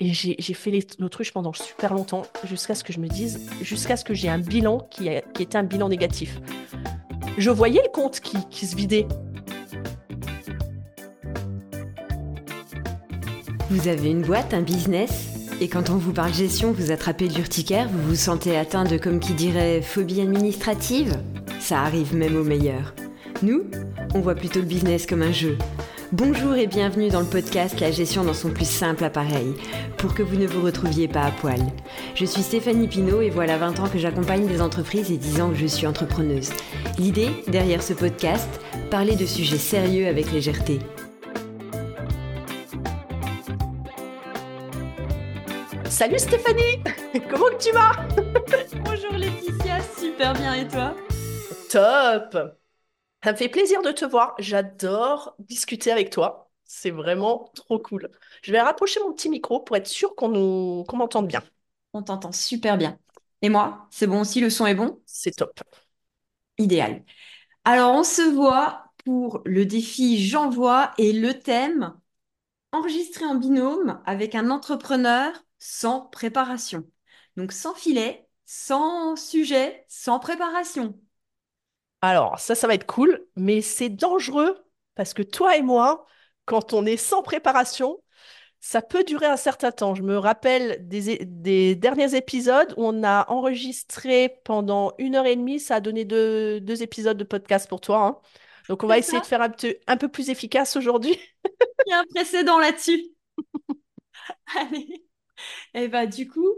Et j'ai fait l'autruche pendant super longtemps, jusqu'à ce que je me dise, jusqu'à ce que j'ai un bilan qui, était un bilan négatif. Je voyais le compte qui, qui se vidait. Vous avez une boîte, un business? Et quand on vous parle gestion, vous attrapez l'urticaire, vous vous sentez atteint de, comme qui dirait, phobie administrative? Ça arrive même aux meilleurs. Nous, on voit plutôt le business comme un jeu. Bonjour et bienvenue dans le podcast La gestion dans son plus simple appareil, pour que vous ne vous retrouviez pas à poil. Je suis Stéphanie Pinault et voilà 20 ans que j'accompagne des entreprises et 10 ans que je suis entrepreneuse. L'idée, derrière ce podcast, parler de sujets sérieux avec légèreté. Salut Stéphanie Comment que tu vas Bonjour Laetitia, super bien et toi Top Ça me fait plaisir de te voir. J'adore discuter avec toi. C'est vraiment trop cool. Je vais rapprocher mon petit micro pour être sûr qu'on nous... qu'on m'entende bien. On t'entend super bien. Et moi, c'est bon aussi, le son est bon? C'est top. Idéal. Alors, on se voit pour le défi J'envoie et le thème enregistrer en binôme avec un entrepreneur sans préparation. Donc, sans filet, sans sujet, sans préparation. Alors, ça, ça va être cool, mais c'est dangereux parce que toi et moi, quand on est sans préparation, ça peut durer un certain temps. Je me rappelle des, derniers épisodes où on a enregistré pendant une heure et demie. Ça a donné deux, deux épisodes de podcast pour toi, hein. Donc, on va essayer ça. de faire un, peu plus efficace aujourd'hui. Il y a un précédent là-dessus. Allez. Et bah, du coup,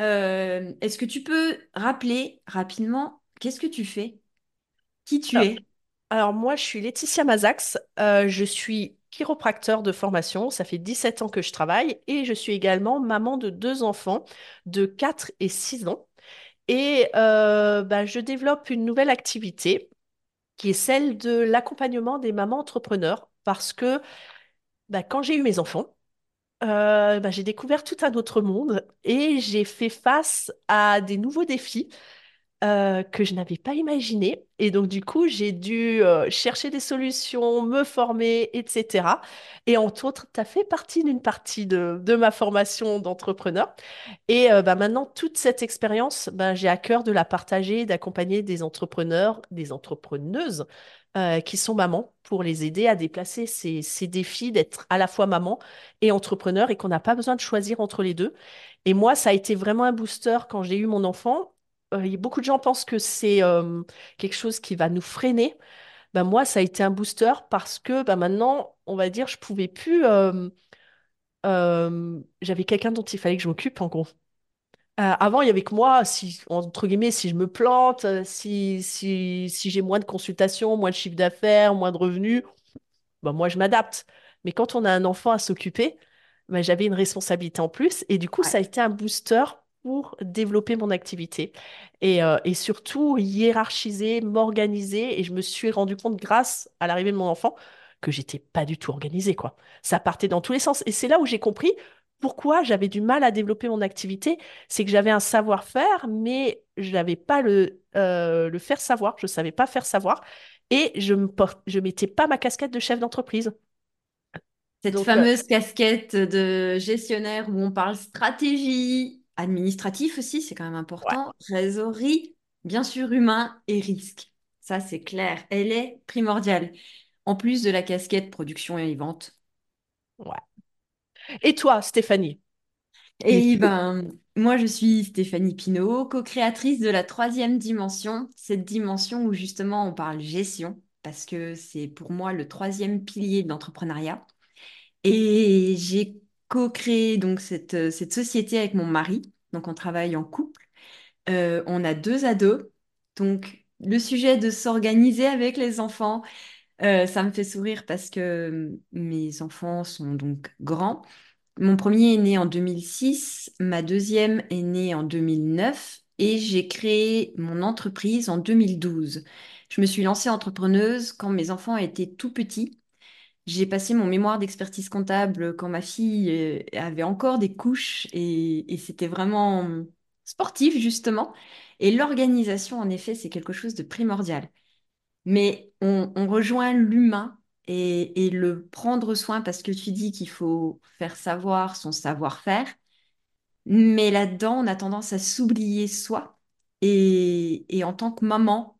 euh, est-ce que tu peux rappeler rapidement qu'est-ce que tu fais? Qui tu es? Alors moi, je suis Laetitia Mazax, Euh, je suis chiropracteur de formation, ça fait 17 ans que je travaille. Et je suis également maman de deux enfants de 4 et 6 ans. Et euh, bah, je développe une nouvelle activité qui est celle de l'accompagnement des mamans entrepreneurs. Parce que bah, quand j'ai eu mes enfants, euh, bah, j'ai découvert tout un autre monde et j'ai fait face à des nouveaux défis euh, que je n'avais pas imaginé. Et donc, du coup, j'ai dû euh, chercher des solutions, me former, etc. Et entre autres, tu as fait partie d'une partie de, ma formation d'entrepreneur. Et euh, bah, maintenant, toute cette expérience, bah, j'ai à cœur de la partager, d'accompagner des entrepreneurs, des entrepreneuses qui sont mamans pour les aider à déplacer ces, ces défis d'être à la fois maman et entrepreneur et qu'on n'a pas besoin de choisir entre les deux. Et moi, ça a été vraiment un booster quand j'ai eu mon enfant euh, beaucoup de gens pensent que c'est euh, quelque chose qui va nous freiner. Ben moi, ça a été un booster parce que ben maintenant, on va dire, je pouvais plus. euh, j'avais quelqu'un dont il fallait que je m'occupe, en gros. Euh, avant, il y avait que moi, si, entre guillemets, si je me plante, euh, si, si, si j'ai moins de consultations, moins de chiffre d'affaires, moins de revenus, ben moi, je m'adapte. Mais quand on a un enfant à s'occuper, ben, j'avais une responsabilité en plus. Et du coup, Ouais. ça a été un booster pour développer mon activité. Et, euh, et surtout, hiérarchiser, m'organiser. Et je me suis rendu compte, grâce à l'arrivée de mon enfant, que j'étais pas du tout organisée, quoi. Ça partait dans tous les sens. Et c'est là où j'ai compris pourquoi j'avais du mal à développer mon activité. C'est que j'avais un savoir-faire, mais je n'avais pas le, euh, le faire savoir. Je savais pas faire savoir. Et je me porte, je mettais pas ma casquette de chef d'entreprise. Cette Donc, euh, fameuse casquette de gestionnaire où on parle stratégie, administratif aussi, c'est quand même ouais, important, trésorerie, bien sûr humain et risque. Ça, c'est clair. Elle est primordiale. En plus de la casquette production et vente. ouais. Et toi, Stéphanie? Et es-tu? ben, moi, je suis Stéphanie Pinault, co-créatrice de la troisième dimension, cette dimension où justement on parle gestion, parce que c'est pour moi le troisième pilier de l'entrepreneuriat. Et j'ai co-créé donc cette, euh, cette société avec mon mari. Donc on travaille en couple. Euh, on a deux ados. Donc le sujet de s'organiser avec les enfants, euh, ça me fait sourire parce que euh, mes enfants sont donc grands. Mon premier est né en 2006, ma deuxième est née en 2009 et j'ai créé mon entreprise en 2012. Je me suis lancée entrepreneuse quand mes enfants étaient tout petits. J'ai passé mon mémoire d'expertise comptable quand ma fille euh, avait encore des couches et, c'était vraiment sportif justement. Et l'organisation, en effet, c'est quelque chose de primordial. Mais on, rejoint l'humain et, le prendre soin parce que tu dis qu'il faut faire savoir son savoir-faire. Mais là-dedans, on a tendance à s'oublier soi. Et, en tant que maman,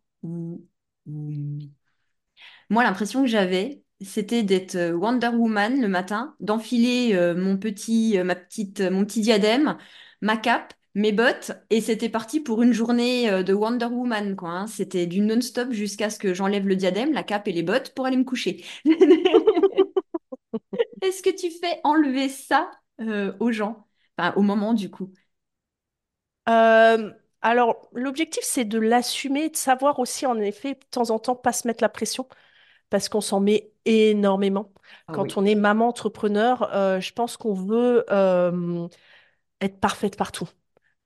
moi, l'impression que j'avais, c'était d'être euh, Wonder Woman le matin, d'enfiler euh, mon petit, euh, ma petite, mon petit diadème, ma cape, mes bottes, et c'était parti pour une journée de Wonder Woman, quoi. hein. C'était du non-stop jusqu'à ce que j'enlève le diadème, la cape et les bottes pour aller me coucher. Est-ce que tu fais enlever ça aux gens? Enfin, au moment du coup. Alors, l'objectif, c'est de l'assumer, de savoir aussi, en effet, de temps en temps, pas se mettre la pression, parce qu'on s'en met énormément. Ah Quand oui. on est maman entrepreneur, euh, je pense qu'on veut euh, être parfaite partout.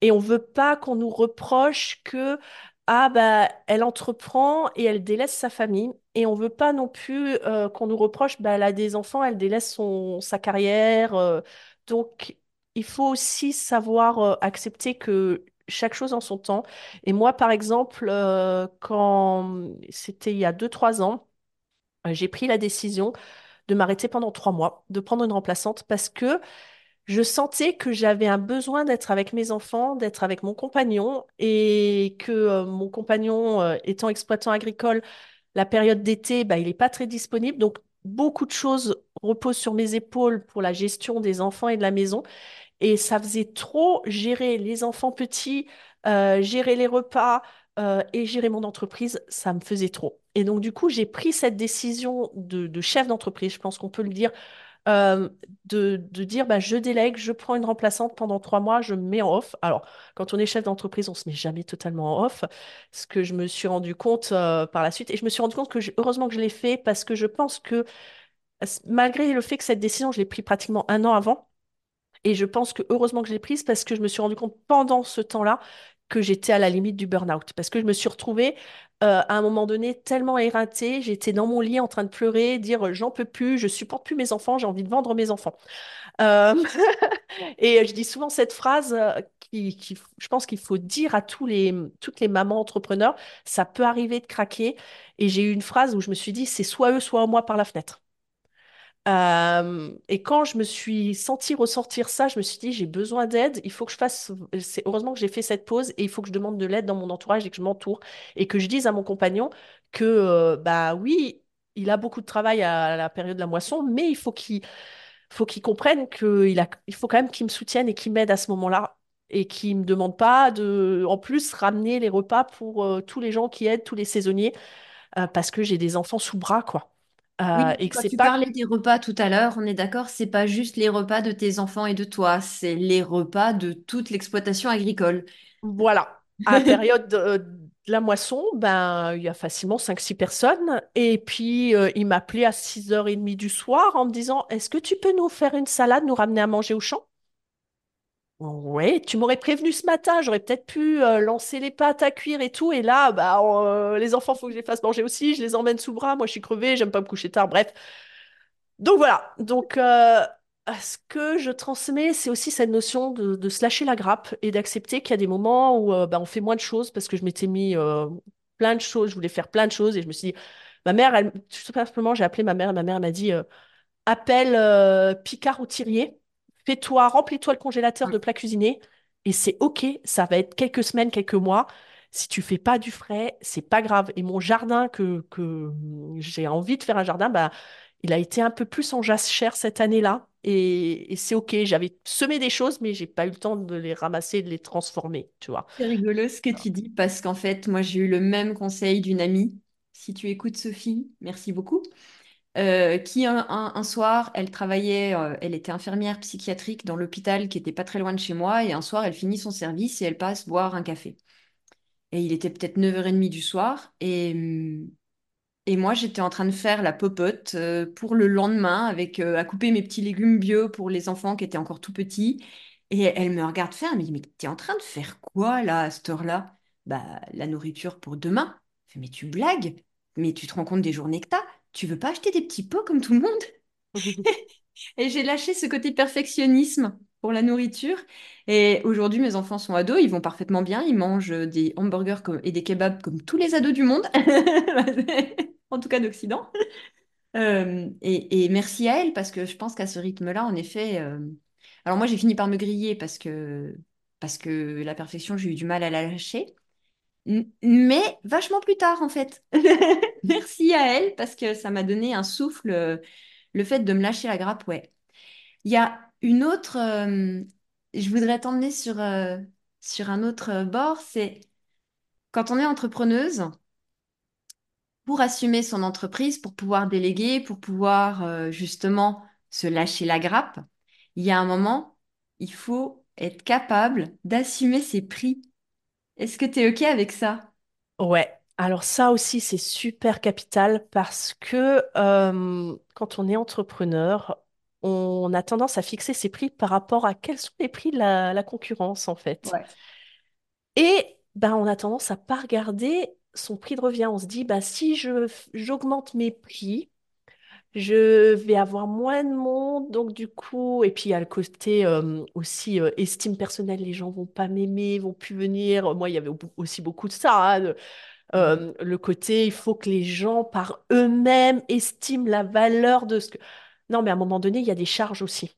Et on veut pas qu'on nous reproche que ah bah elle entreprend et elle délaisse sa famille. Et on veut pas non plus euh, qu'on nous reproche bah elle a des enfants, elle délaisse son sa carrière. euh. donc il faut aussi savoir euh, accepter que chaque chose en son temps. Et moi par exemple quand c'était il y a deux trois ans, j'ai pris la décision de m'arrêter pendant trois mois, de prendre une remplaçante parce que je sentais que j'avais un besoin d'être avec mes enfants, d'être avec mon compagnon, et que euh, mon compagnon, euh, étant exploitant agricole, la période d'été, bah, il n'est pas très disponible. Donc, beaucoup de choses reposent sur mes épaules pour la gestion des enfants et de la maison. Et ça faisait trop gérer les enfants petits, euh, gérer les repas euh, et gérer mon entreprise. Ça me faisait trop. Et donc, du coup, j'ai pris cette décision de, chef d'entreprise, je pense qu'on peut le dire, euh, de, dire bah, je délègue, je prends une remplaçante pendant trois mois, je me mets en off. Alors, quand on est chef d'entreprise, on se met jamais totalement en off, ce que je me suis rendu compte euh, par la suite. Et je me suis rendu compte que heureusement que je l'ai fait parce que je pense que malgré le fait que cette décision, je l'ai prise pratiquement un an avant, et je pense que heureusement que je l'ai prise parce que je me suis rendu compte pendant ce temps-là que j'étais à la limite du burn-out. Parce que je me suis retrouvée euh, à un moment donné tellement éreintée, j'étais dans mon lit en train de pleurer, dire j'en peux plus, je supporte plus mes enfants, j'ai envie de vendre mes enfants. Euh, et je dis souvent cette phrase euh, je pense qu'il faut dire à toutes les mamans entrepreneurs, ça peut arriver de craquer. Et j'ai eu une phrase où je me suis dit, c'est soit eux, soit moi par la fenêtre. Euh, et quand je me suis sentie ressortir ça, je me suis dit, j'ai besoin d'aide, il faut que je fasse, c'est heureusement que j'ai fait cette pause et il faut que je demande de l'aide dans mon entourage et que je m'entoure et que je dise à mon compagnon que, euh, bah oui, il a beaucoup de travail à la période de la moisson, mais il faut qu'il faut qu'il comprenne qu'il a, faut quand même qu'il me soutienne et qu'il m'aide à ce moment-là et qu'il me demande pas de, en plus, ramener les repas pour euh, tous les gens qui aident, tous les saisonniers, parce que j'ai des enfants sous bras, quoi. Euh, Oui, et que quand c'est tu pas parlais des repas tout à l'heure, on est d'accord, c'est pas juste les repas de tes enfants et de toi, c'est les repas de toute l'exploitation agricole. Voilà, à la période de, de la moisson, ben, il y a facilement cinq six personnes. Et puis, euh, il m'appelait à 6h30 du soir en me disant, Est-ce que tu peux nous faire une salade, nous ramener à manger au champ? Ouais, tu m'aurais prévenu ce matin, j'aurais peut-être pu euh, lancer les pâtes à cuire et tout. Et là, bah, euh, les enfants, faut que je les fasse manger aussi. Je les emmène sous bras. Moi, je suis crevée, j'aime pas me coucher tard. Bref, donc voilà, donc euh, ce que je transmets, c'est aussi cette notion de, de se lâcher la grappe et d'accepter qu'il y a des moments où bah, on fait moins de choses parce que je m'étais mis plein de choses, je voulais faire plein de choses et je me suis dit, ma mère, tout simplement, j'ai appelé ma mère et ma mère m'a dit, appelle Picard ou Thirier, fais-toi, remplis-toi le congélateur de plats cuisinés et c'est OK, ça va être quelques semaines, quelques mois. Si tu fais pas du frais, c'est pas grave. Et mon jardin, que, que j'ai envie de faire un jardin, bah, il a été un peu plus en jachère cette année-là. Et, et c'est OK. J'avais semé des choses, mais j'ai pas eu le temps de les ramasser de les transformer, tu vois. C'est rigolo ce que tu dis parce qu'en fait, moi j'ai eu le même conseil d'une amie. Si tu écoutes Sophie, merci beaucoup. Euh, qui un, soir, elle travaillait, euh, elle était infirmière psychiatrique dans l'hôpital qui était pas très loin de chez moi et un soir elle finit son service et elle passe boire un café. Et il était peut-être 9h30 du soir et, hum, Et moi, j'étais en train de faire la popote euh, pour le lendemain, avec à couper mes petits légumes bio pour les enfants qui étaient encore tout petits. Et elle me regarde faire, elle me dit, mais t'es en train de faire quoi là, à cette heure-là? Bah, la nourriture pour demain. Je mais tu blagues? Mais tu te rends compte des journées que t'as? Tu veux pas acheter des petits pots comme tout le monde? Et j'ai lâché ce côté perfectionnisme pour la nourriture. Et aujourd'hui, mes enfants sont ados, ils vont parfaitement bien, ils mangent des hamburgers et des kebabs comme tous les ados du monde, en tout cas d'Occident. Euh, et, et merci à elle parce que je pense qu'à ce rythme-là, en effet. euh, Alors moi, j'ai fini par me griller parce que parce que la perfection, j'ai eu du mal à la lâcher. Mais vachement plus tard, en fait. Merci à elle parce que ça m'a donné un souffle, euh, le fait de me lâcher la grappe, ouais. Il y a une autre, euh, je voudrais t'emmener sur, euh, sur un autre bord, c'est quand on est entrepreneuse, pour assumer son entreprise, pour pouvoir déléguer, pour pouvoir euh, justement se lâcher la grappe, il y a un moment, il faut être capable d'assumer ses prix. Est-ce que tu es OK avec ça? Ouais, alors ça aussi c'est super capital parce que euh, quand on est entrepreneur, on a tendance à fixer ses prix par rapport à quels sont les prix de la, la concurrence en fait. Ouais. Et ben, on a tendance à pas regarder son prix de revient. On se dit, bah, si je, j'augmente mes prix, je vais avoir moins de monde, donc du coup, et puis il y a le côté euh, aussi euh, estime personnelle, les gens vont pas m'aimer, vont plus venir. Moi, il y avait au- aussi beaucoup de ça, hein, de- Mhm. euh, le côté, il faut que les gens par eux-mêmes estiment la valeur de ce que... Non, mais à un moment donné, il y a des charges aussi.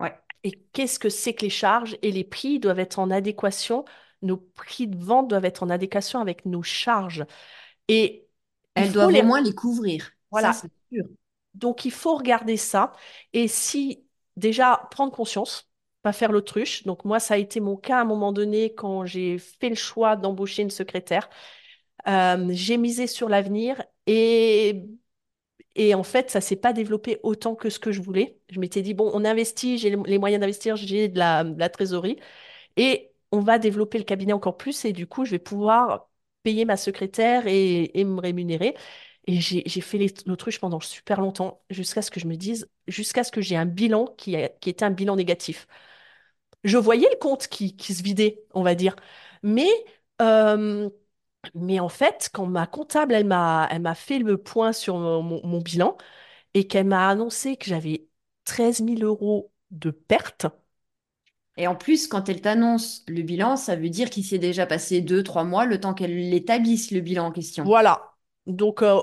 Ouais. Et qu'est-ce que c'est que les charges? Et les prix doivent être en adéquation, nos prix de vente doivent être en adéquation avec nos charges. Et Elles doivent au les... moins les couvrir. Ça, Voilà, c'est sûr. Donc, il faut regarder ça. Et si, déjà, prendre conscience, pas faire l'autruche. Donc, moi, ça a été mon cas à un moment donné quand j'ai fait le choix d'embaucher une secrétaire. Euh, j'ai misé sur l'avenir et, et en fait, ça s'est pas développé autant que ce que je voulais. Je m'étais dit, bon, on investit, j'ai les moyens d'investir, j'ai de la, trésorerie. Et on va développer le cabinet encore plus et du coup, je vais pouvoir payer ma secrétaire et me rémunérer. Et j'ai fait l'autruche pendant super longtemps, jusqu'à ce que je me dise, jusqu'à ce que j'ai un bilan qui, a- qui était un bilan négatif. Je voyais le compte qui, qui se vidait, on va dire. Mais, euh, mais en fait, quand ma comptable, elle m'a, elle m'a fait le point sur mon, mon- mon bilan et qu'elle m'a annoncé que j'avais treize mille euros de pertes, Et en plus, quand elle t'annonce le bilan, ça veut dire qu'il s'est déjà passé deux, trois mois, le temps qu'elle établisse le bilan en question. Voilà. Donc, euh,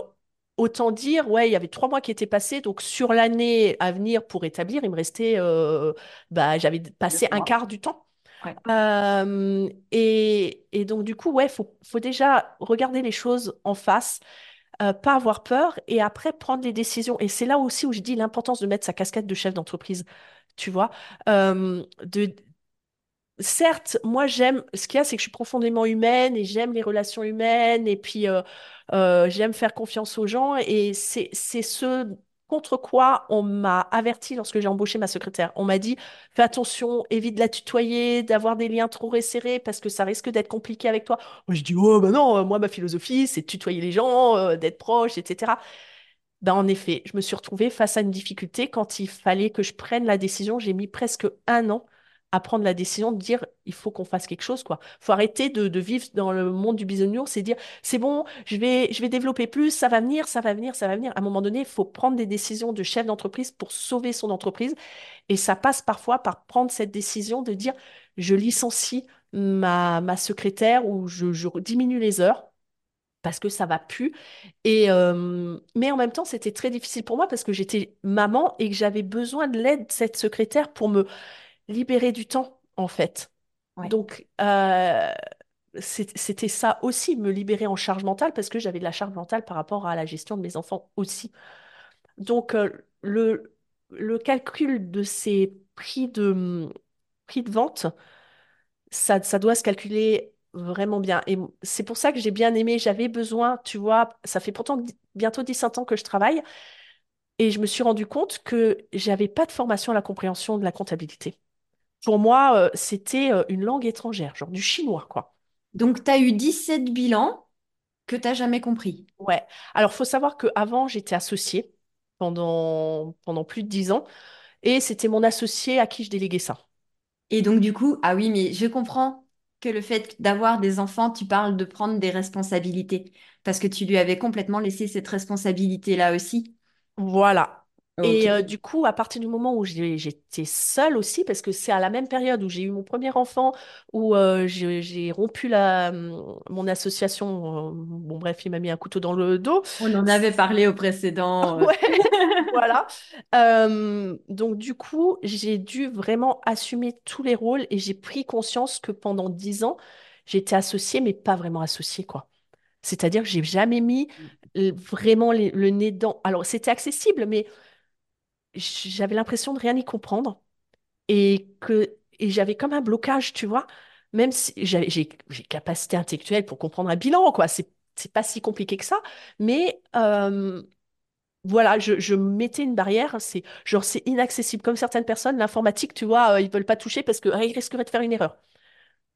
autant dire, ouais, il y avait trois mois qui étaient passés. Donc, sur l'année à venir pour établir, il me restait, euh, bah, j'avais passé un quart du temps. Ouais. Euh, et, et donc, du coup, ouais, faut, faut déjà regarder les choses en face, euh, pas avoir peur et après prendre les décisions. Et c'est là aussi où je dis l'importance de mettre sa casquette de chef d'entreprise. Tu vois, Euh, de, Certes, moi j'aime, ce qu'il y a, c'est que je suis profondément humaine et j'aime les relations humaines et puis euh, euh, j'aime faire confiance aux gens et c'est ce contre quoi on m'a averti lorsque j'ai embauché ma secrétaire. On m'a dit, fais attention, évite de la tutoyer, d'avoir des liens trop resserrés parce que ça risque d'être compliqué avec toi. Moi je dis, oh bah non, euh, moi ma philosophie c'est de tutoyer les gens, d'être proche, etc. Ben, en effet, je me suis retrouvée face à une difficulté quand il fallait que je prenne la décision. J'ai mis presque un an à prendre la décision de dire il faut qu'on fasse quelque chose, quoi. faut arrêter de, de vivre dans le monde du bisounours et dire c'est bon, je vais, je vais développer plus, ça va venir, ça va venir, ça va venir. À un moment donné, il faut prendre des décisions de chef d'entreprise pour sauver son entreprise. Et ça passe parfois par prendre cette décision de dire je licencie ma, ma secrétaire ou je, je diminue les heures parce que ça va plus. Et euh, mais en même temps, c'était très difficile pour moi parce que j'étais maman et que j'avais besoin de l'aide de cette secrétaire pour me libérer du temps, en fait. Ouais. Donc, euh, c'était ça aussi, me libérer en charge mentale parce que j'avais de la charge mentale par rapport à la gestion de mes enfants aussi. Donc, euh, le, le calcul de ces prix de, prix de vente, ça, ça doit se calculer vraiment bien. Et c'est pour ça que j'ai bien aimé. J'avais besoin, tu vois, ça fait pourtant bientôt 17 ans que je travaille et je me suis rendu compte que j'avais pas de formation à la compréhension de la comptabilité. Pour moi, euh, c'était euh, une langue étrangère, genre du chinois, quoi. Donc, tu as eu 17 bilans que tu n'as jamais compris. Ouais. Alors, faut savoir qu'avant, j'étais associée pendant, pendant plus de 10 ans et c'était mon associé à qui je déléguais ça. Et donc, du coup, ah oui, mais je comprends que le fait d'avoir des enfants, tu parles de prendre des responsabilités, parce que tu lui avais complètement laissé cette responsabilité-là aussi. Voilà. Et euh, du coup, à partir du moment où j'étais seule aussi, parce que c'est à la même période où j'ai eu mon premier enfant, où euh, j'ai rompu la, mon association, euh, bon bref, il m'a mis un couteau dans le dos. On en avait parlé au précédent. Ouais, voilà. Donc du coup, j'ai dû vraiment assumer tous les rôles et j'ai pris conscience que pendant dix ans, j'étais associée, mais pas vraiment associée, quoi. C'est-à-dire que j'ai jamais mis vraiment les- le nez dedans. Alors, c'était accessible, mais j'avais l'impression de rien y comprendre et que et j'avais comme un blocage, tu vois. Même si j'ai capacité intellectuelle pour comprendre un bilan, quoi. C'est pas si compliqué que ça, mais voilà, je, je mettais une barrière. C'est genre c'est inaccessible. Comme certaines personnes, l'informatique, tu vois, euh, ils veulent pas toucher parce que ah, ils risqueraient de faire une erreur.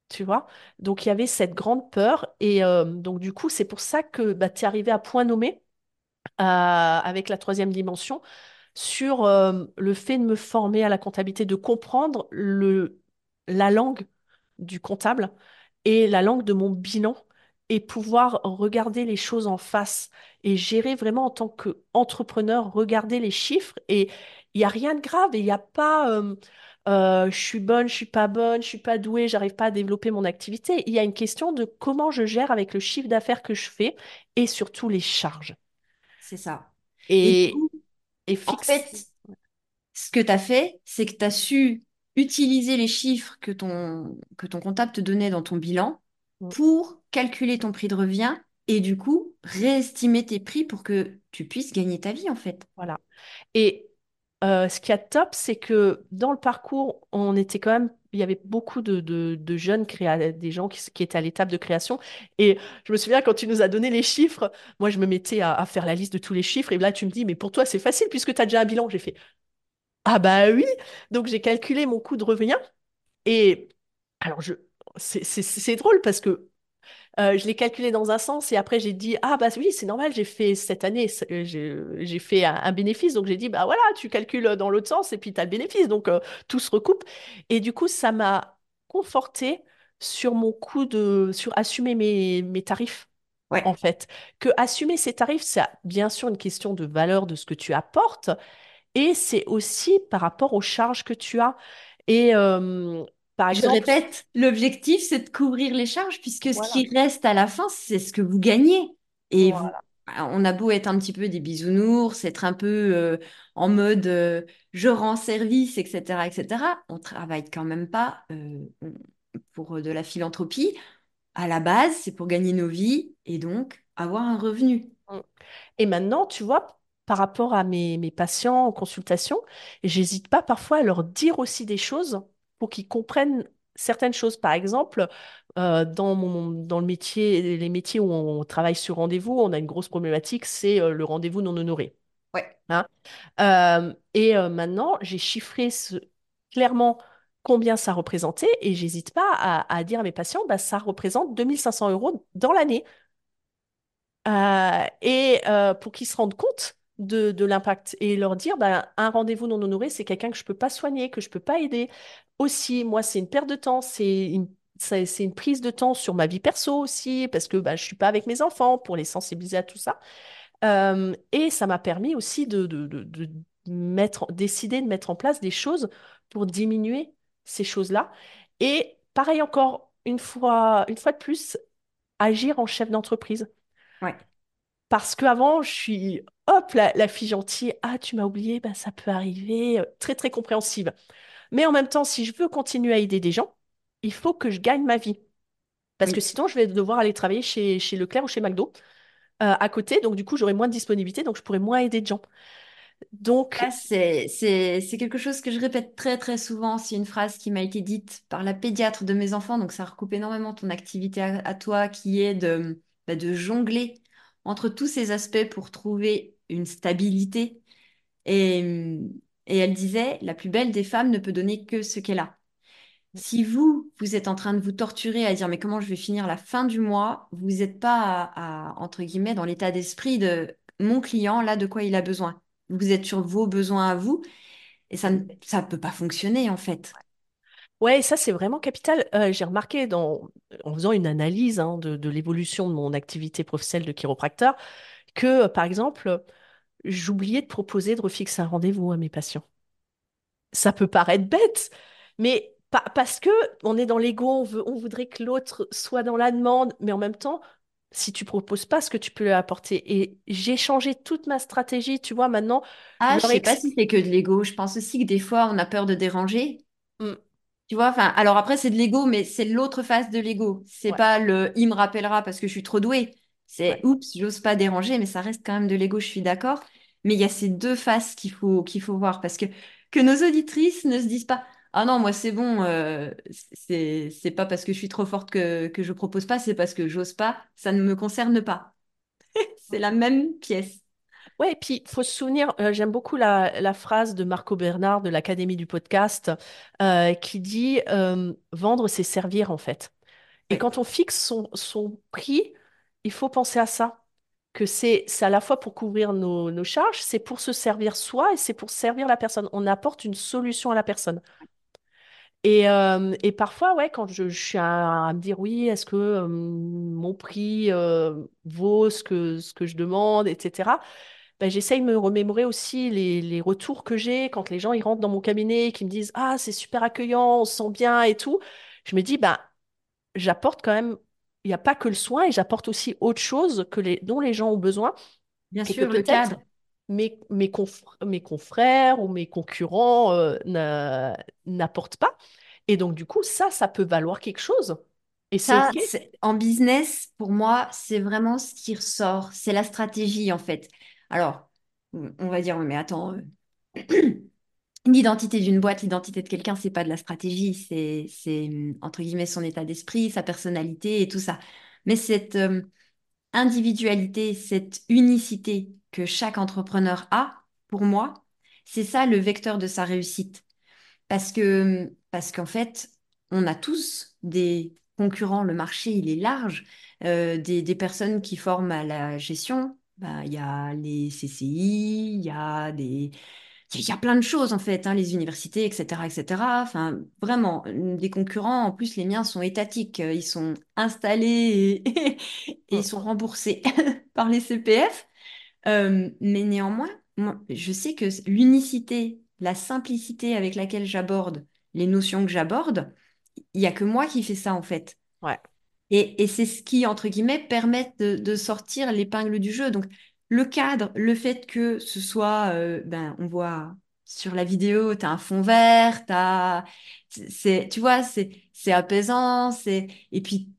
Tu vois? Donc il y avait cette grande peur et donc du coup c'est pour ça que bah, tu es arrivé à point nommé euh, avec la troisième dimension sur euh, le fait de me former à la comptabilité, de comprendre le, la langue du comptable et la langue de mon bilan et pouvoir regarder les choses en face et gérer vraiment en tant qu'entrepreneur, regarder les chiffres et il n'y a rien de grave et il n'y a pas euh, euh, je suis bonne, je suis pas bonne, je suis pas douée, j'arrive pas à développer mon activité. Il y a une question de comment je gère avec le chiffre d'affaires que je fais et surtout les charges. C'est ça. Et et en fait, ce que tu as fait, c'est que tu as su utiliser les chiffres que ton, que ton comptable te donnait dans ton bilan pour calculer ton prix de revient et du coup, réestimer tes prix pour que tu puisses gagner ta vie, en fait. Voilà. Et euh, ce qui est top, c'est que dans le parcours, on était quand même, il y avait beaucoup de, jeunes créa des gens qui, étaient à l'étape de création. Et je me souviens quand tu nous as donné les chiffres, moi je me mettais à, faire la liste de tous les chiffres. Et là, tu me dis, mais pour toi, c'est facile puisque tu as déjà un bilan. J'ai fait, ah bah oui. Donc j'ai calculé mon coût de revient. Et alors, je, c'est drôle parce que euh, je l'ai calculé dans un sens et après j'ai dit, ah bah oui, c'est normal, j'ai fait cette année, euh, j'ai fait un, un bénéfice, donc j'ai dit, bah voilà, tu calcules dans l'autre sens et puis tu as le bénéfice, donc euh, tout se recoupe. Et du coup, ça m'a conforté sur mon coût de, sur assumer mes, mes tarifs, en fait. Que assumer ces tarifs, c'est bien sûr une question de valeur de ce que tu apportes et c'est aussi par rapport aux charges que tu as. Et euh, par Je exemple, répète, l'objectif, c'est de couvrir les charges, puisque ce qui reste à la fin, c'est ce que vous gagnez. Et vous, Voilà. on a beau être un petit peu des bisounours, être un peu euh, en mode euh, je rends service, etc., etc., on travaille quand même pas euh, pour de la philanthropie. À la base, c'est pour gagner nos vies et donc avoir un revenu. Mm. Et maintenant, tu vois, par rapport à mes, mes patients en consultation, j'hésite pas parfois à leur dire aussi des choses pour qu'ils comprennent certaines choses. Par exemple, euh, dans mon, dans le métier, les métiers où on travaille sur rendez-vous, on a une grosse problématique, c'est euh, le rendez-vous non honoré. Ouais, hein? Euh, et maintenant, j'ai chiffré ce- clairement combien ça représentait et j'hésite pas à, à dire à mes patients, bah, ça représente 2500 euros dans l'année. Et pour qu'ils se rendent compte de, de l'impact et leur dire, ben, un rendez-vous non honoré, c'est quelqu'un que je peux pas soigner, que je peux pas aider. Aussi, moi, c'est une perte de temps, c'est une, c'est une prise de temps sur ma vie perso aussi, parce que ben, je suis pas avec mes enfants pour les sensibiliser à tout ça. Euh, et ça m'a permis aussi de, de, de, mettre, décider de mettre en place des choses pour diminuer ces choses-là. Et pareil encore, une fois, une fois de plus, agir en chef d'entreprise. Parce qu'avant, je suis, hop, la, la fille gentille, ah, tu m'as oublié, bah, ça peut arriver, euh, très, très compréhensive. Mais en même temps, si je veux continuer à aider des gens, il faut que je gagne ma vie. Parce que sinon, je vais devoir aller travailler chez, chez Leclerc ou chez McDo euh, à côté. Donc, du coup, j'aurai moins de disponibilité, donc je pourrai moins aider de gens. Donc, c'est, quelque chose que je répète très très souvent. C'est une phrase qui m'a été dite par la pédiatre de mes enfants. Donc ça recoupe énormément ton activité à, à toi qui est de, bah, de jongler entre tous ces aspects pour trouver une stabilité. Et, elle disait, la plus belle des femmes ne peut donner que ce qu'elle a. Si vous, vous êtes en train de vous torturer à dire mais comment je vais finir la fin du mois, vous n'êtes pas entre guillemets dans l'état d'esprit de mon client, là, de quoi il a besoin. Vous êtes sur vos besoins à vous et ça ne peut pas fonctionner en fait. ouais, ça, c'est vraiment capital. Euh, j'ai remarqué dans, en faisant une analyse hein, de, de l'évolution de mon activité professionnelle de chiropracteur que, euh, par exemple, j'oubliais de proposer de refixer un rendez-vous à mes patients. Ça peut paraître bête, mais pa- parce que on est dans l'ego, on veut, on voudrait que l'autre soit dans la demande, mais en même temps, si tu proposes pas ce que tu peux lui apporter. Et j'ai changé toute ma stratégie, tu vois, maintenant, je Ah, je sais pas si c'est que de l'ego. Je pense aussi que des fois, on a peur de déranger. Hmm, Tu vois, enfin, alors après, c'est de l'ego, mais c'est l'autre face de l'ego. C'est ouais, pas le il me rappellera parce que je suis trop douée. C'est ouais. oups, j'ose pas déranger, mais ça reste quand même de l'ego, je suis d'accord. Mais il y a ces deux faces qu'il faut, qu'il faut voir parce que que nos auditrices ne se disent pas Ah non, moi c'est bon, euh, c'est, c'est pas parce que je suis trop forte que, que je propose pas, c'est parce que j'ose pas, ça ne me concerne pas. C'est la même pièce. Ouais, et puis il faut se souvenir, euh, j'aime beaucoup la, la phrase de Marco Bernard de l'Académie du podcast euh, qui dit euh, vendre, c'est servir en fait. Et quand on fixe son, son prix, il faut penser à ça, que c'est c'est à la fois pour couvrir nos, nos charges, c'est pour se servir soi et c'est pour servir la personne. On apporte une solution à la personne. Et, euh, et parfois, ouais, quand je, je suis à, à me dire oui, est-ce que euh, mon prix euh, vaut ce que, ce que je demande, etc ben, j'essaye de me remémorer aussi les, les retours que j'ai quand les gens ils rentrent dans mon cabinet et qui me disent Ah, c'est super accueillant, on se sent bien et tout. Je me dis, ben, j'apporte quand même, il n'y a pas que le soin et j'apporte aussi autre chose que les, dont les gens ont besoin bien et sûr, le peut-être cadre. mes, mes, conf- mes confrères ou mes concurrents euh, n'a- n'apportent pas. Et donc, du coup, ça, ça peut valoir quelque chose. Et Ça, en business, pour moi, c'est vraiment ce qui ressort. C'est la stratégie, en fait. Alors, on va dire, mais attends, euh, l'identité d'une boîte, l'identité de quelqu'un, c'est pas de la stratégie, c'est, c'est, hum, entre guillemets, son état d'esprit, sa personnalité et tout ça. Mais cette euh, individualité, cette unicité que chaque entrepreneur a, pour moi, c'est ça le vecteur de sa réussite. Parce que, parce qu'en fait, on a tous des concurrents, le marché, il est large, euh, des, des personnes qui forment à la gestion. Bah, il y a les CCI, il y a des... Il y a plein de choses en fait, hein, les universités, etc., etc. Enfin, vraiment, des concurrents, en plus, les miens sont étatiques. Ils sont installés et, ils sont remboursés par les CPF. Euh, mais néanmoins, moi, je sais que l'unicité, la simplicité avec laquelle j'aborde les notions que j'aborde, il n'y a que moi qui fais ça en fait. Ouais. Et, c'est ce qui, entre guillemets, permet de, sortir l'épingle du jeu. Donc, le cadre, le fait que ce soit, euh, ben, on voit sur la vidéo, tu as un fond vert, c'est, tu vois, c'est, apaisant, c'est, et puis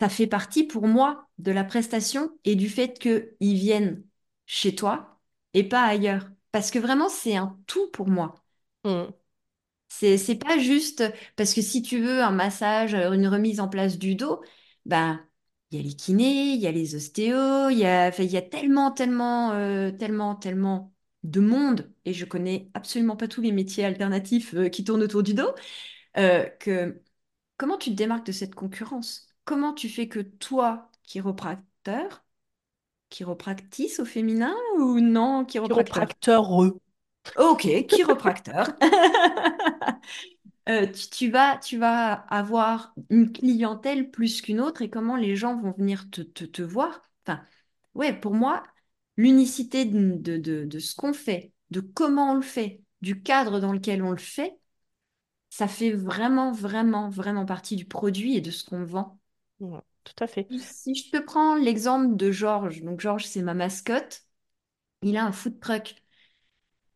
ça fait partie pour moi de la prestation et du fait qu'ils viennent chez toi et pas ailleurs. Parce que vraiment, c'est un tout pour moi. Mm. C'est, c'est pas juste parce que si tu veux un massage, euh, une remise en place du dos, ben, il y a les kinés, il y a les ostéos, il y a, enfin, il y a tellement, tellement, euh, tellement, tellement de monde et je connais absolument pas tous les métiers alternatifs euh, qui tournent autour du dos euh, que Comment tu te démarques de cette concurrence? Comment tu fais que toi, chiropracteur, chiropractice au féminin ou non, chiropracteur? Chiropracteur? Ok, chiropracteur. Euh, tu, tu vas, tu vas avoir une clientèle plus qu'une autre et comment les gens vont venir te, te, te voir? Enfin, ouais, pour moi, l'unicité de, de, de, de ce qu'on fait, de comment on le fait, du cadre dans lequel on le fait, ça fait vraiment, vraiment, vraiment partie du produit et de ce qu'on vend. Ouais, tout à fait. Si je te prends l'exemple de Georges, donc Georges, c'est ma mascotte, il a un food truck.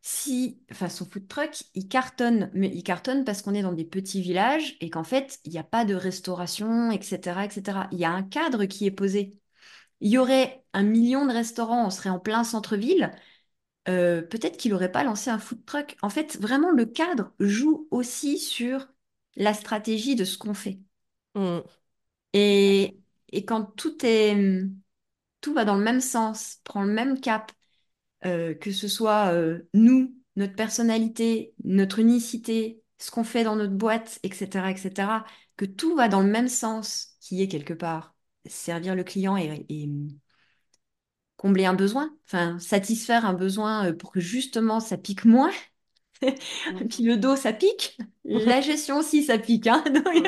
Si, enfin, son food truck, il cartonne, mais il cartonne parce qu'on est dans des petits villages et qu'en fait, il n'y a pas de restauration, etc., etc. Il y a un cadre qui est posé. Il y aurait un million de restaurants, on serait en plein centre-ville. euh, peut-être qu'il n'aurait pas lancé un food truck. En fait, vraiment, le cadre joue aussi sur la stratégie de ce qu'on fait. Mm. Et, et quand tout est, tout va dans le même sens, prend le même cap, euh, que ce soit euh, nous, notre personnalité, notre unicité, ce qu'on fait dans notre boîte, etc., etc., que tout va dans le même sens, qui est quelque part servir le client et, et combler un besoin, enfin satisfaire un besoin euh, pour que justement ça pique moins. Puis le dos, ça pique. La gestion aussi, ça pique. hein. Donc.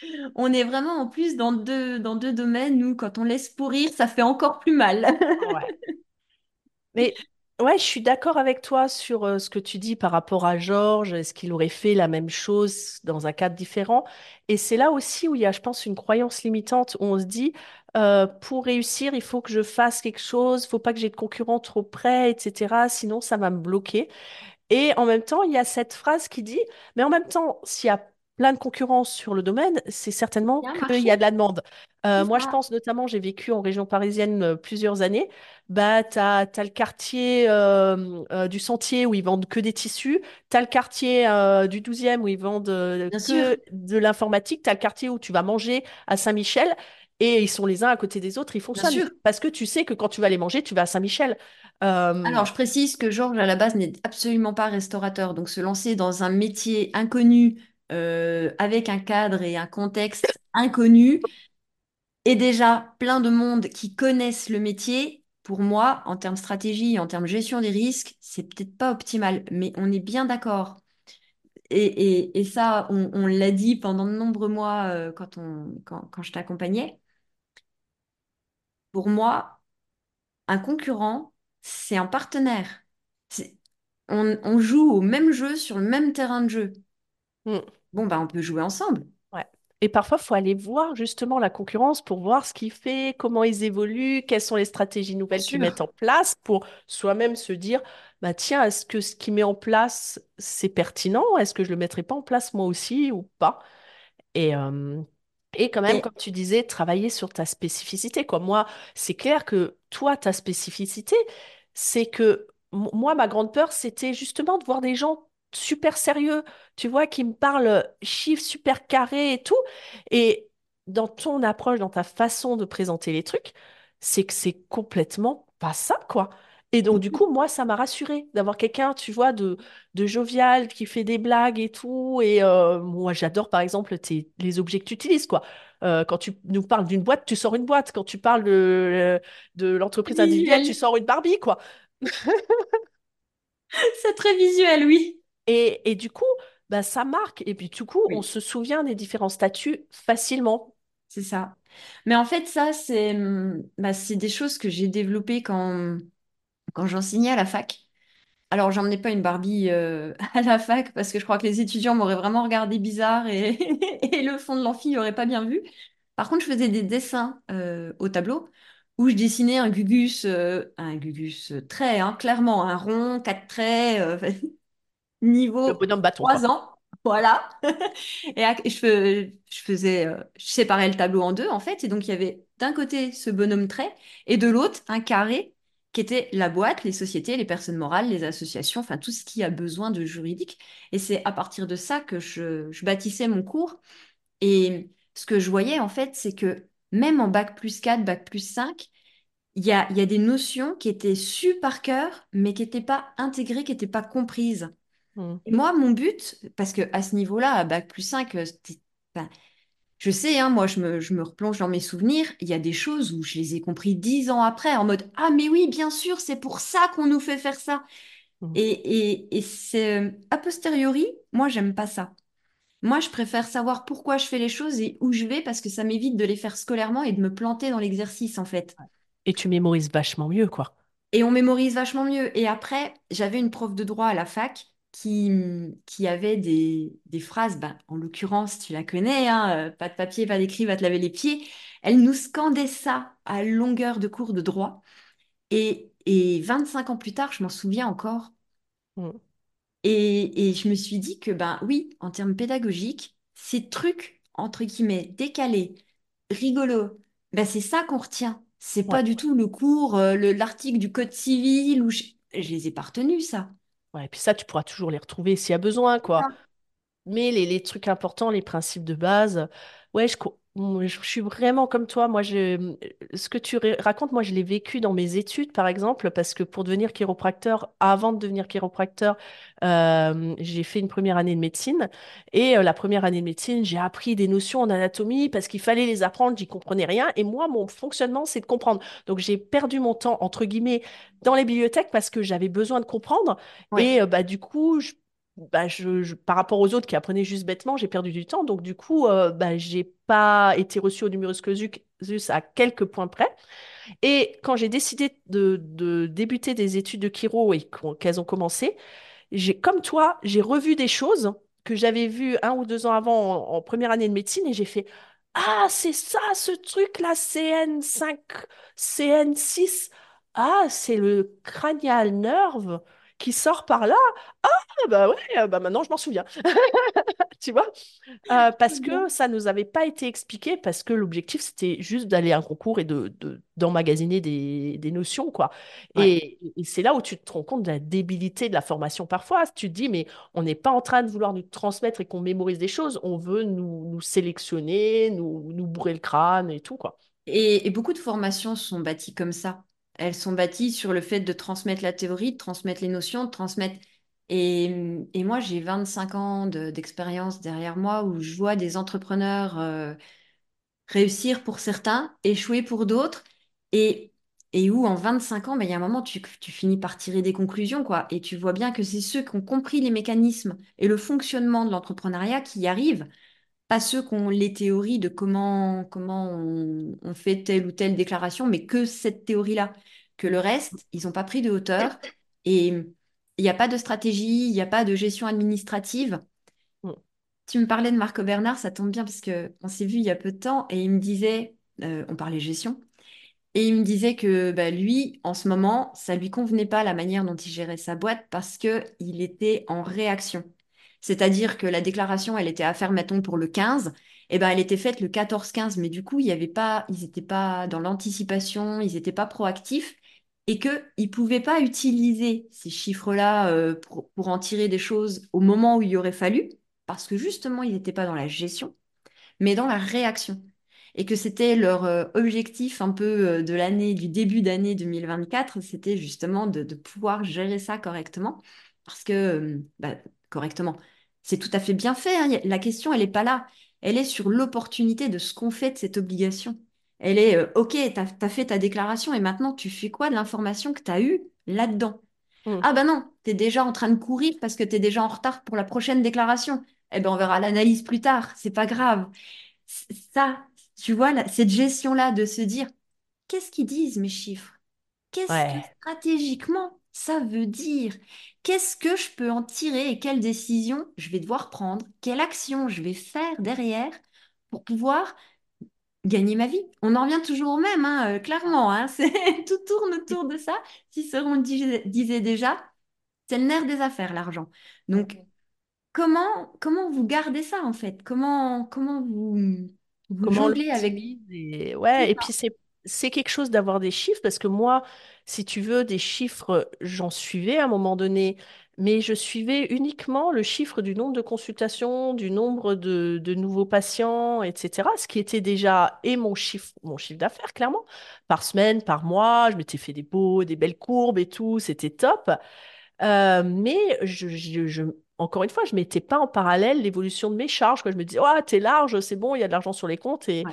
On est vraiment en plus dans deux, dans deux domaines où quand on laisse pourrir, ça fait encore plus mal. Ouais. Mais ouais, je suis d'accord avec toi sur euh, ce que tu dis par rapport à Georges. Est-ce qu'il aurait fait la même chose dans un cadre différent? Et c'est là aussi où il y a, je pense, une croyance limitante où on se dit, euh, pour réussir, il faut que je fasse quelque chose, il faut pas que j'ai de concurrents trop près, etc. Sinon, ça va me bloquer. Et en même temps, il y a cette phrase qui dit, mais en même temps, s'il y a plein de concurrence sur le domaine, c'est certainement qu'il y a de la demande. Euh, moi, je pense notamment, j'ai vécu en région parisienne euh, plusieurs années, bah, tu as, le quartier euh, du Sentier où ils vendent que des tissus, tu as le quartier du douzième où ils vendent sûr, que de l'informatique, tu as le quartier où tu vas manger à Saint-Michel, et ils sont les uns à côté des autres, ils fonctionnent. Parce que tu sais que quand tu vas les manger, tu vas à Saint-Michel. Euh, Alors, je précise que Georges, à la base, n'est absolument pas restaurateur. Donc, se lancer dans un métier inconnu, euh, avec un cadre et un contexte inconnu, et déjà plein de monde qui connaissent le métier, pour moi, en termes stratégie, en termes gestion des risques, c'est peut-être pas optimal. Mais on est bien d'accord. Et, ça, on, l'a dit pendant de nombreux mois euh, quand on, quand, je t'accompagnais. Pour moi, un concurrent, c'est un partenaire. On, joue au même jeu sur le même terrain de jeu. hmm. Bon, bah, on peut jouer ensemble, Ouais. Et parfois, il faut aller voir justement la concurrence pour voir ce qu'ils fait, comment ils évoluent, quelles sont les stratégies nouvelles qu'ils mettent en place pour soi-même se dire, bah tiens, est-ce que ce qu'il met en place, c'est pertinent? Est-ce que je le mettrai pas en place moi aussi ou pas? Et, euh, et quand même, Et comme tu disais, travailler sur ta spécificité, quoi. Moi, c'est clair que toi, ta spécificité, c'est que moi, ma grande peur, c'était justement de voir des gens super sérieux, tu vois, qui me parlent chiffres super carrés et tout. Et dans ton approche, dans ta façon de présenter les trucs, c'est que c'est complètement pas ça, quoi. Et donc, du coup, moi, ça m'a rassurée d'avoir quelqu'un, tu vois, de de jovial, qui fait des blagues et tout. Et euh, moi, j'adore, par exemple, tes- les objets que tu utilises, quoi. Euh, quand tu nous parles d'une boîte, tu sors une boîte. Quand tu parles de, de l'entreprise individuelle, tu sors une Barbie, quoi. C'est très visuel, oui. Et, et du coup, bah, ça marque. Et puis, du coup, on se souvient des différents statuts facilement. c'est ça. Mais en fait, ça, c'est hum, bah, des choses que j'ai développées quand, quand j'enseignais à la fac. Alors, j'emmenais pas une Barbie euh, à la fac parce que je crois que les étudiants m'auraient vraiment regardé bizarre et, et le fond de l'amphi n'aurait pas bien vu. Par contre, je faisais des dessins euh, au tableau où je dessinais un gugus, euh, un gugus trait, hein, clairement, un rond, quatre traits, euh, Le niveau bonhomme bâton, 3 quoi. ans. Voilà. Et à- je, fais- je faisais, euh, je séparais le tableau en deux, en fait. Et donc, il y avait d'un côté ce bonhomme trait et de l'autre un carré qui était la boîte, les sociétés, les personnes morales, les associations, enfin tout ce qui a besoin de juridique. Et c'est à partir de ça que je, je bâtissais mon cours. Et ce que je voyais, en fait, c'est que même en bac plus 4, bac plus 5, il y a, il y a des notions qui étaient sues par cœur, mais qui n'étaient pas intégrées, qui n'étaient pas comprises. Mm. Et moi, mon but, parce que à ce niveau-là, à bac plus 5, euh, je sais, hein, moi, je me, je me replonge dans mes souvenirs, il y a des choses où je les ai compris dix ans après, en mode, Ah, mais oui, bien sûr, c'est pour ça qu'on nous fait faire ça. Mm. Et, et, et c'est euh, a posteriori, moi, j'aime pas ça. Moi, je préfère savoir pourquoi je fais les choses et où je vais parce que ça m'évite de les faire scolairement et de me planter dans l'exercice, en fait. Et tu mémorises vachement mieux, quoi. Et on mémorise vachement mieux. Et après, j'avais une prof de droit à la fac qui, qui avait des, des phrases, bah, en l'occurrence, tu la connais, hein, pas de papier, pas d'écrit, va te laver les pieds. Elle nous scandait ça à longueur de cours de droit. Et, et 25 ans plus tard, je m'en souviens encore. Mm. Et, et je me suis dit que, ben oui, en termes pédagogiques, ces trucs, entre guillemets, décalés, rigolos, ben c'est ça qu'on retient. C'est Ouais. pas du tout le cours, euh, le- l'article du Code civil, où je, je les ai pas retenus, ça. Ouais, et puis ça, tu pourras toujours les retrouver s'il y a besoin, quoi. Mais les, les trucs importants, les principes de base, ouais, je, co- je, je suis vraiment comme toi. Moi, je, ce que tu racontes, moi, je l'ai vécu dans mes études, par exemple, parce que pour devenir chiropracteur, avant de devenir chiropracteur, euh, j'ai fait une première année de médecine. Et euh, la première année de médecine, j'ai appris des notions en anatomie parce qu'il fallait les apprendre, j'y comprenais rien. Et moi, mon fonctionnement, c'est de comprendre. Donc, j'ai perdu mon temps, entre guillemets, dans les bibliothèques parce que j'avais besoin de comprendre. Ouais. Et euh, bah, du coup, bah, je, par rapport aux autres qui apprenaient juste bêtement, j'ai perdu du temps. Donc, du coup, euh, bah, j'ai pas été reçue au numerus clausus à quelques points près. Et quand j'ai décidé de, de débuter des études de chiro et qu'elles ont commencé, j'ai, comme toi, j'ai revu des choses que j'avais vues un ou deux ans avant en, en première année de médecine et j'ai fait, Ah, c'est ça, ce truc-là, CN5, CN6. Ah, c'est le cranial nerve qui sort par là. Ah, bah ouais, euh, bah maintenant je m'en souviens. Tu vois? Euh, parce que ça nous avait pas été expliqué, parce que l'objectif c'était juste d'aller à un concours et de, de- d'emmagasiner des, des notions, quoi. Ouais. Et, et c'est là où tu te rends compte de la débilité de la formation parfois. Tu te dis, mais on n'est pas en train de vouloir nous transmettre et qu'on mémorise des choses, on veut nous, nous sélectionner, nous, nous bourrer le crâne et tout, quoi. Et, et beaucoup de formations sont bâties comme ça. Elles sont bâties sur le fait de transmettre la théorie, de transmettre les notions, de transmettre... Et, moi, j'ai 25 ans de- d'expérience derrière moi où je vois des entrepreneurs euh, réussir pour certains, échouer pour d'autres, et, et où en 25 ans, ben, il y a un moment, tu, tu finis par tirer des conclusions, quoi. Et tu vois bien que c'est ceux qui ont compris les mécanismes et le fonctionnement de l'entrepreneuriat qui y arrivent pas ceux qui ont les théories de comment, comment on, on fait telle ou telle déclaration, mais que cette théorie-là. Que le reste, ils n'ont pas pris de hauteur et il n'y a pas de stratégie, il n'y a pas de gestion administrative. Mm. Tu me parlais de Marco Bernard, ça tombe bien parce que on s'est vu il y a peu de temps et il me disait, euh, on parlait gestion, et il me disait que bah, lui, en ce moment, ça lui convenait pas la manière dont il gérait sa boîte parce que il était en réaction. C'est-à-dire que la déclaration, elle était à faire, mettons, pour le 15, et ben elle était faite le 14-15, mais du coup, il y avait pas, ils n'étaient pas dans l'anticipation, ils n'étaient pas proactifs, et qu'ils ne pouvaient pas utiliser ces chiffres-là euh, pour, en tirer des choses au moment où il y aurait fallu, parce que justement, ils n'étaient pas dans la gestion, mais dans la réaction. Et que c'était leur euh, objectif un peu euh, de l'année, du début d'année 2024, c'était justement de, pouvoir gérer ça correctement. Parce que, bah, correctement, c'est tout à fait bien fait. hein. La question, elle n'est pas là. Elle est sur l'opportunité de ce qu'on fait de cette obligation. Elle est, euh, OK, tu as, fait ta déclaration et maintenant, tu fais quoi de l'information que tu as eue là-dedans? Mm. Ah bah non, tu es déjà en train de courir parce que tu es déjà en retard pour la prochaine déclaration. Eh ben, on verra l'analyse plus tard, c'est pas grave ça, tu vois, là, cette gestion-là de se dire, qu'est-ce qu'ils disent mes chiffres? Qu'est-ce que stratégiquement ça veut dire? Qu'est-ce que je peux en tirer et quelle décision je vais devoir prendre? Quelle action je vais faire derrière pour pouvoir gagner ma vie? On en revient toujours au même, hein, euh, clairement, hein, c'est, tout tourne autour de ça. Cicéron disait, disait déjà, c'est le nerf des affaires, l'argent. Donc, Mm. comment, comment vous gardez ça en fait? Comment, comment vous, vous comment jonglez avec... et ouais et puis c'est c'est quelque chose d'avoir des chiffres parce que moi si tu veux des chiffres j'en suivais à un moment donné mais je suivais uniquement le chiffre du nombre de consultations du nombre de, nouveaux patients etc ce qui était déjà et mon chiffre mon chiffre d'affaires clairement par semaine par mois je m'étais fait des beaux des belles courbes et tout c'était top Euh, mais encore une fois, je mettais pas en parallèle l'évolution de mes charges. Je me disais, oh, t'es large, c'est bon, il y a de l'argent sur les comptes. Et.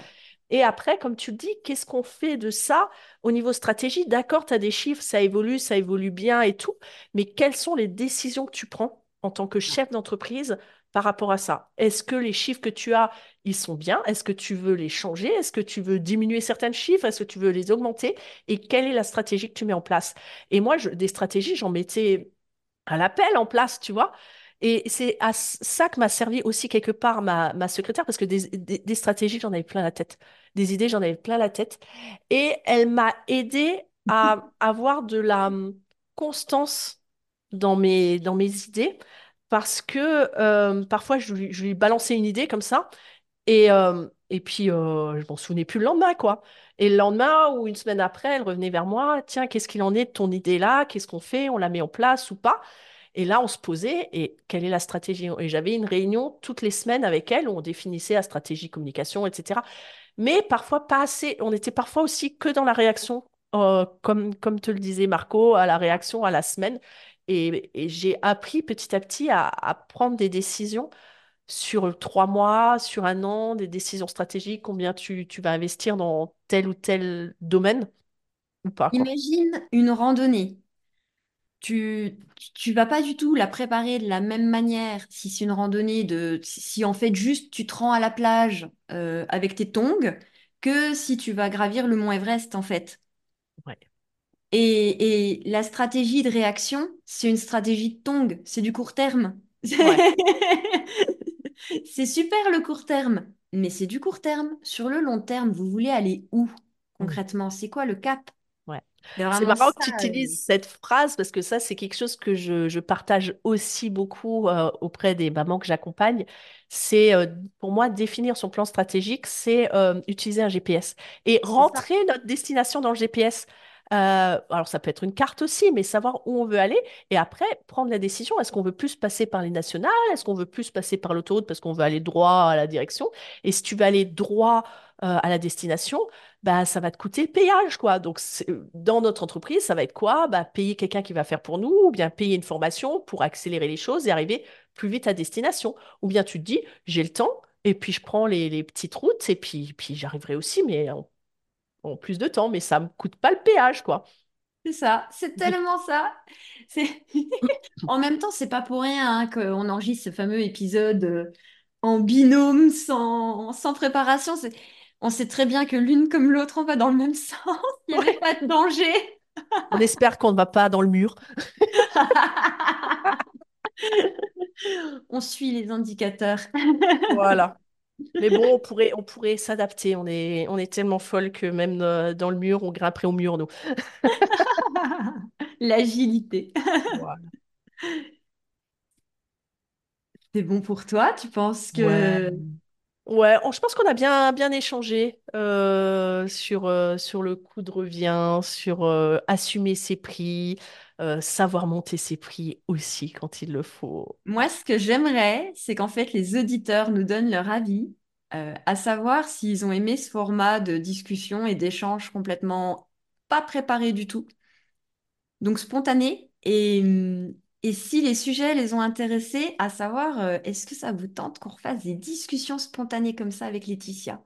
Et après, comme tu le dis, qu'est-ce qu'on fait de ça au niveau stratégie? D'accord, tu as des chiffres, ça évolue, ça évolue bien et tout, mais quelles sont les décisions que tu prends en tant que chef d'entreprise par rapport à ça? Est-ce que les chiffres que tu as, ils sont bien? Est-ce que tu veux les changer? Est-ce que tu veux diminuer certains chiffres? Est-ce que tu veux les augmenter? Et quelle est la stratégie que tu mets en place? Et moi, des stratégies, j'en mettais à l'appel en place, tu vois. Et c'est à ça que m'a servi aussi quelque part ma, ma secrétaire, parce que des, des- des stratégies, j'en avais plein la tête. Des idées, j'en avais plein la tête. Et elle m'a aidé à avoir de la hum, constance dans mes, dans mes idées, parce que euh, parfois, je lui, je lui balançais une idée comme ça, et, euh, et puis euh, je m'en souvenais plus le lendemain, quoi. Et le lendemain ou une semaine après, elle revenait vers moi, tiens, qu'est-ce qu'il en est de ton idée là? Qu'est-ce qu'on fait? On la met en place ou pas? Et là, on se posait et quelle est la stratégie? Et j'avais une réunion toutes les semaines avec elle où on définissait la stratégie communication, etc. Mais parfois pas assez. On était parfois aussi que dans la réaction, euh, comme, comme te le disait Marco, à la réaction à la semaine. Et, j'ai appris petit à petit à, prendre des décisions sur trois mois, sur un an, des décisions stratégiques, combien tu, tu vas investir dans tel ou tel domaine ou pas. Imagine une randonnée. Tu, tu vas pas du tout la préparer de la même manière si c'est une randonnée de si en fait juste tu te rends à la plage euh, avec tes tongs que si tu vas gravir le mont Everest en fait. Ouais. Et, et la stratégie de réaction, c'est une stratégie de tongs, c'est du court terme. Ouais. C'est super le court terme, mais c'est du court terme. Sur le long terme, vous voulez aller où Mm. concrètement? C'est quoi le cap? C'est marrant que tu utilises cette phrase parce que ça, c'est quelque chose que je, je partage aussi beaucoup euh, auprès des mamans que j'accompagne. C'est euh, pour moi définir son plan stratégique, c'est euh, utiliser un GPS et ça. rentrer notre destination dans le GPS. Alors ça peut être une carte aussi, mais savoir où on veut aller et après prendre la décision. Est-ce qu'on veut plus passer par les nationales? Est-ce qu'on veut plus passer par l'autoroute parce qu'on veut aller droit à la direction? Et si tu veux aller droit à la destination, bah, ça va te coûter le péage, quoi. Donc, dans notre entreprise, ça va être quoi? Bah, payer quelqu'un qui va faire pour nous, ou bien payer une formation pour accélérer les choses et arriver plus vite à destination. Ou bien tu te dis, j'ai le temps, et puis je prends les, les petites routes, et puis, puis j'arriverai aussi, mais en, en plus de temps, mais ça me coûte pas le péage, quoi. C'est ça, c'est tellement ça. En même temps, c'est pas pour rien hein, qu'on enregistre ce fameux épisode euh, en binôme, sans, sans préparation. C'est... On sait très bien que l'une comme l'autre, on va dans le même sens. Il n'y avait Ouais. pas de danger. On espère qu'on ne va pas dans le mur. On suit les indicateurs. Voilà. Mais bon, on pourrait, on pourrait s'adapter. On est, on est tellement folle que même euh, dans le mur, on grimperait au mur, nous. L'agilité. Voilà. C'est bon pour toi? Tu penses que... Ouais, on- je pense qu'on a bien, bien échangé euh, sur, euh, sur le coût de revient, sur euh, assumer ses prix, savoir monter ses prix aussi quand il le faut. Moi, ce que j'aimerais, c'est qu'en fait, les auditeurs nous donnent leur avis, à savoir s'ils ont aimé ce format de discussion et d'échange complètement pas préparé du tout, donc spontané. Et, hum, et si les sujets les ont intéressés, à savoir, euh, est-ce que ça vous tente qu'on refasse des discussions spontanées comme ça avec Laetitia?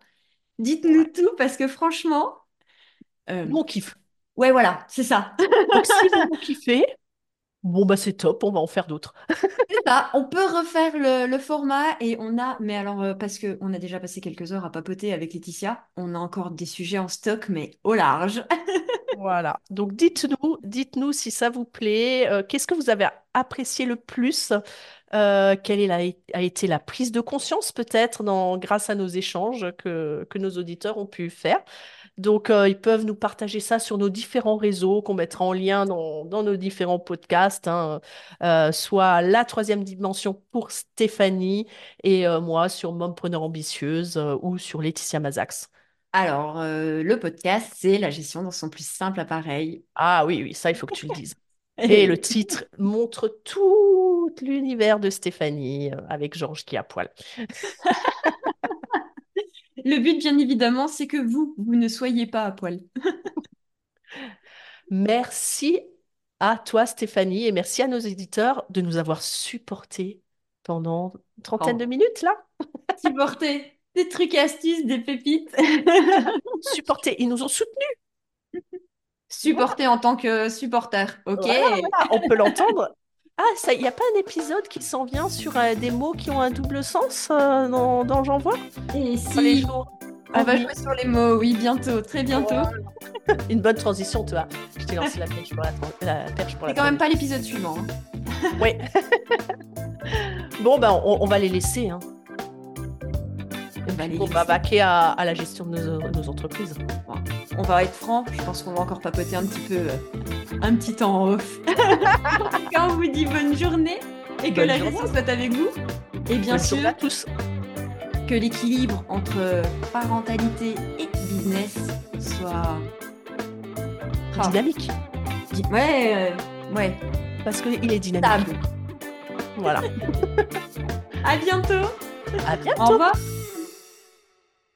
Dites-nous Ouais. tout parce que franchement, euh, on kiffe. ouais, voilà, c'est ça. Donc, si vous, vous kiffez, bon, bah c'est top, on va en faire d'autres. On peut refaire le, format et on a, mais alors euh, parce que on a déjà passé quelques heures à papoter avec Laetitia, on a encore des sujets en stock, mais au large. Voilà. Donc, dites-nous, dites-nous si ça vous plaît. euh, qu'est-ce que vous avez apprécié le plus? Euh, quelle a été la prise de conscience peut-être grâce à nos échanges que nos auditeurs ont pu faire? Donc, euh, ils peuvent nous partager ça sur nos différents réseaux qu'on mettra en lien dans, dans nos différents podcasts, hein, euh, soit la troisième dimension pour Stéphanie et euh, moi sur Mompreneur Ambitieuse ou sur Laetitia Mazax. Alors, le podcast, c'est la gestion dans son plus simple appareil. Ah oui, oui, ça, il faut que tu le dises. Et le titre montre tout l'univers de Stéphanie avec Georges qui à poil. le but, bien évidemment, c'est que vous, vous ne soyez pas à poil. Merci à toi, Stéphanie, et merci à nos éditeurs de nous avoir supportés pendant une trentaine de minutes, là. supporter des trucs et astuces, des pépites. Supportés, ils nous ont soutenus. Voilà, Supporter en tant que supporter, ok? voilà, voilà. On peut l'entendre. Ah, ça, il n'y a pas un épisode qui s'en vient sur euh, des mots qui ont un double sens euh, dans, dans J'envoie Et les si, jours on va venir jouer sur les mots, oui, bientôt, très bientôt. Une bonne transition, tu vois. Je t'ai lancé la perche pour la, tran- la perche pour la C'est quand même pas l'épisode suivant. hein. Oui. Bon, ben, on, on va les laisser. Hein. Laisser. vaquer à, à la gestion de nos, nos entreprises. Bon, on va être franc, je pense qu'on va encore papoter un petit peu, euh, un petit temps en off. Quand on vous dit bonne journée et que Bonne la journée. gestion soit avec vous, et bien Bonne sûr journée à tous. que l'équilibre entre parentalité et business soit Ah, Dynamique. di- ouais, euh, ouais, Parce qu'il est dynamique. stable. Voilà. À bientôt. À bientôt. Au revoir.